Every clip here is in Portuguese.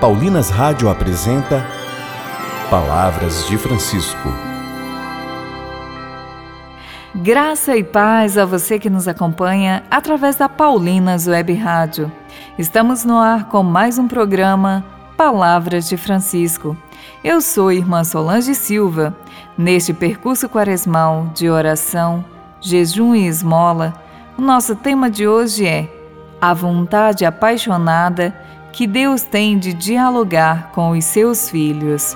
Paulinas Rádio apresenta Palavras de Francisco. Graça e paz a você que nos acompanha através da Paulinas Web Rádio. Estamos no ar com mais um programa Palavras de Francisco. Eu sou irmã Solange Silva. Neste percurso quaresmal de oração, jejum e esmola, o nosso tema de hoje é a vontade apaixonada que Deus tem de dialogar com os seus filhos.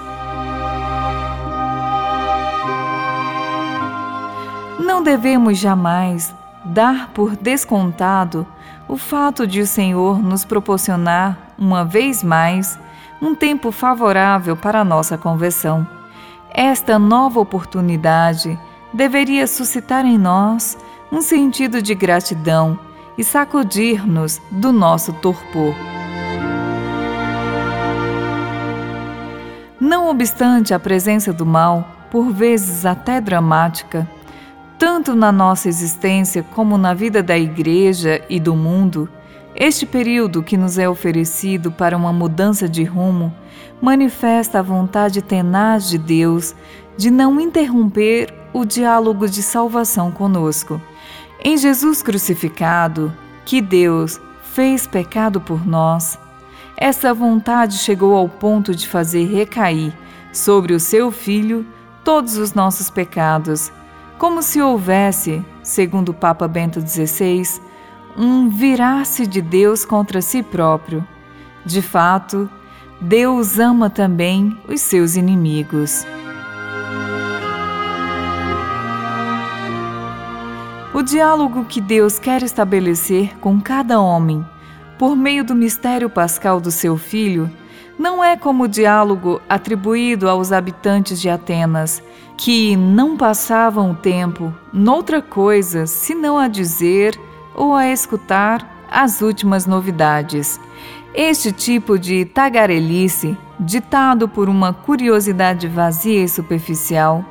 Não devemos jamais dar por descontado o fato de o Senhor nos proporcionar, uma vez mais, um tempo favorável para a nossa conversão. Esta nova oportunidade deveria suscitar em nós um sentido de gratidão e sacudir-nos do nosso torpor. Não obstante a presença do mal, por vezes até dramática, tanto na nossa existência como na vida da Igreja e do mundo, este período que nos é oferecido para uma mudança de rumo manifesta a vontade tenaz de Deus de não interromper o diálogo de salvação conosco. Em Jesus crucificado, que Deus fez pecado por nós, essa vontade chegou ao ponto de fazer recair sobre o seu filho todos os nossos pecados, como se houvesse, segundo o Papa Bento XVI, um virar-se de Deus contra si próprio. De fato, Deus ama também os seus inimigos. O diálogo que Deus quer estabelecer com cada homem por meio do mistério pascal do seu filho, não é como o diálogo atribuído aos habitantes de Atenas, que não passavam o tempo noutra coisa senão a dizer ou a escutar as últimas novidades. Este tipo de tagarelice, ditado por uma curiosidade vazia e superficial,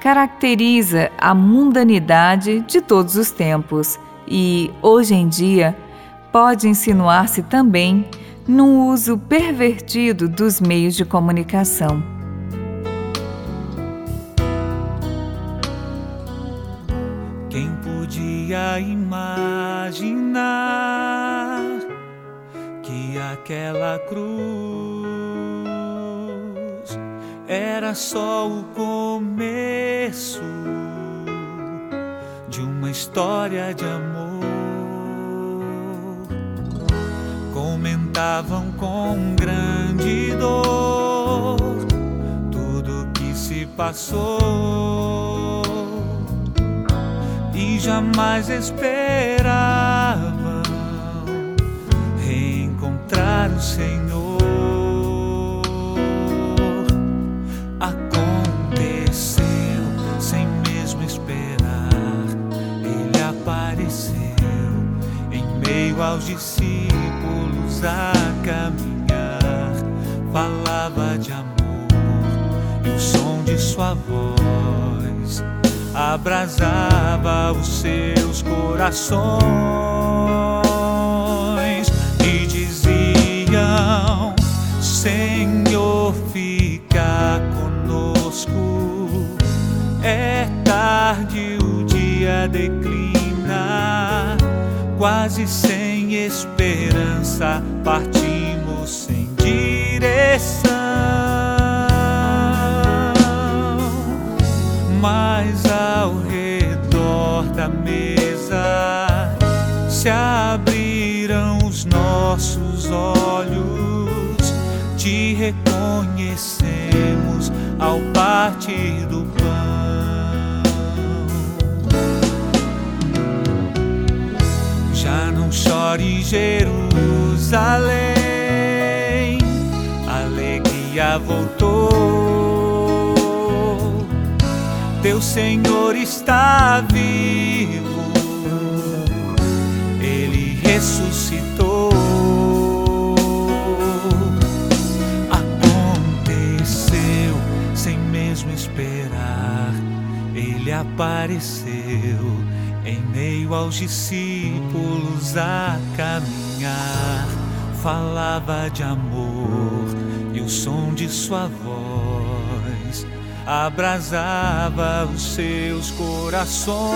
caracteriza a mundanidade de todos os tempos e, hoje em dia, pode insinuar-se também no uso pervertido dos meios de comunicação. Quem podia imaginar que aquela cruz era só o começo de uma história de amor? Passou e jamais esperavam reencontrar o Senhor. Aconteceu sem mesmo esperar, ele apareceu em meio aos discípulos a caminhar, falava de amor o som de sua voz abrasava os seus corações e diziam: Senhor, fica conosco. É tarde, o dia declina, quase sem esperança partimos sem direção. Mas ao redor da mesa se abriram os nossos olhos, te reconhecemos ao partir do pão. Já não chore, Jerusalém, alegria voltou. Senhor está vivo, Ele ressuscitou. Aconteceu sem mesmo esperar, Ele apareceu em meio aos discípulos a caminhar, falava de amor e o som de sua voz abrasava os seus corações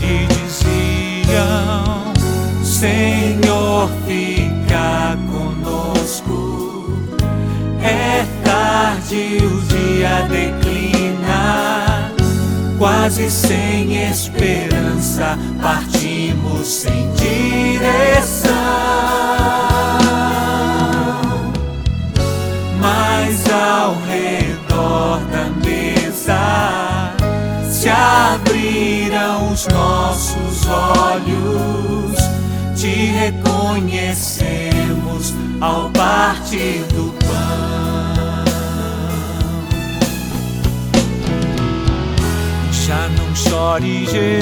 e diziam: Senhor, fica conosco. É tarde, o dia declina, quase sem esperança, partimos sem direção. Os nossos olhos, te reconhecemos ao partir do pão. Já não chore, Jerusalém.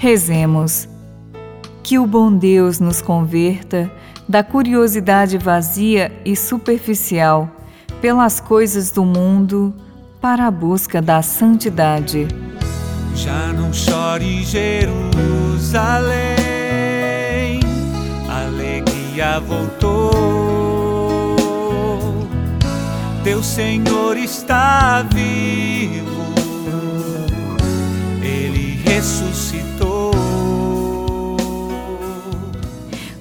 Rezemos. Que o bom Deus nos converta da curiosidade vazia e superficial pelas coisas do mundo para a busca da santidade. Já não chore, Jerusalém, alegria voltou. Teu Senhor está vivo, ele ressuscitou.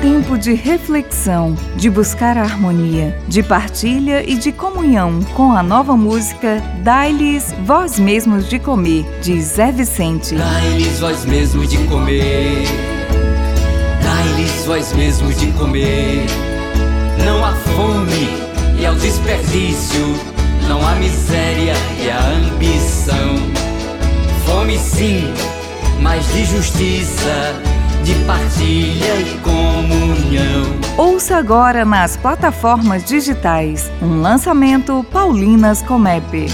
Tempo de reflexão, de buscar a harmonia, de partilha e de comunhão com a nova música Dai-lhes Vós Mesmos de Comer, de Zé Vicente. Dai-lhes vós mesmo de comer, dai-lhes vós mesmo de comer. Não há fome e ao desperdício, não há miséria e a ambição. Fome sim, mas de justiça de partilha e comunhão. Ouça agora nas plataformas digitais um lançamento Paulinas Comep.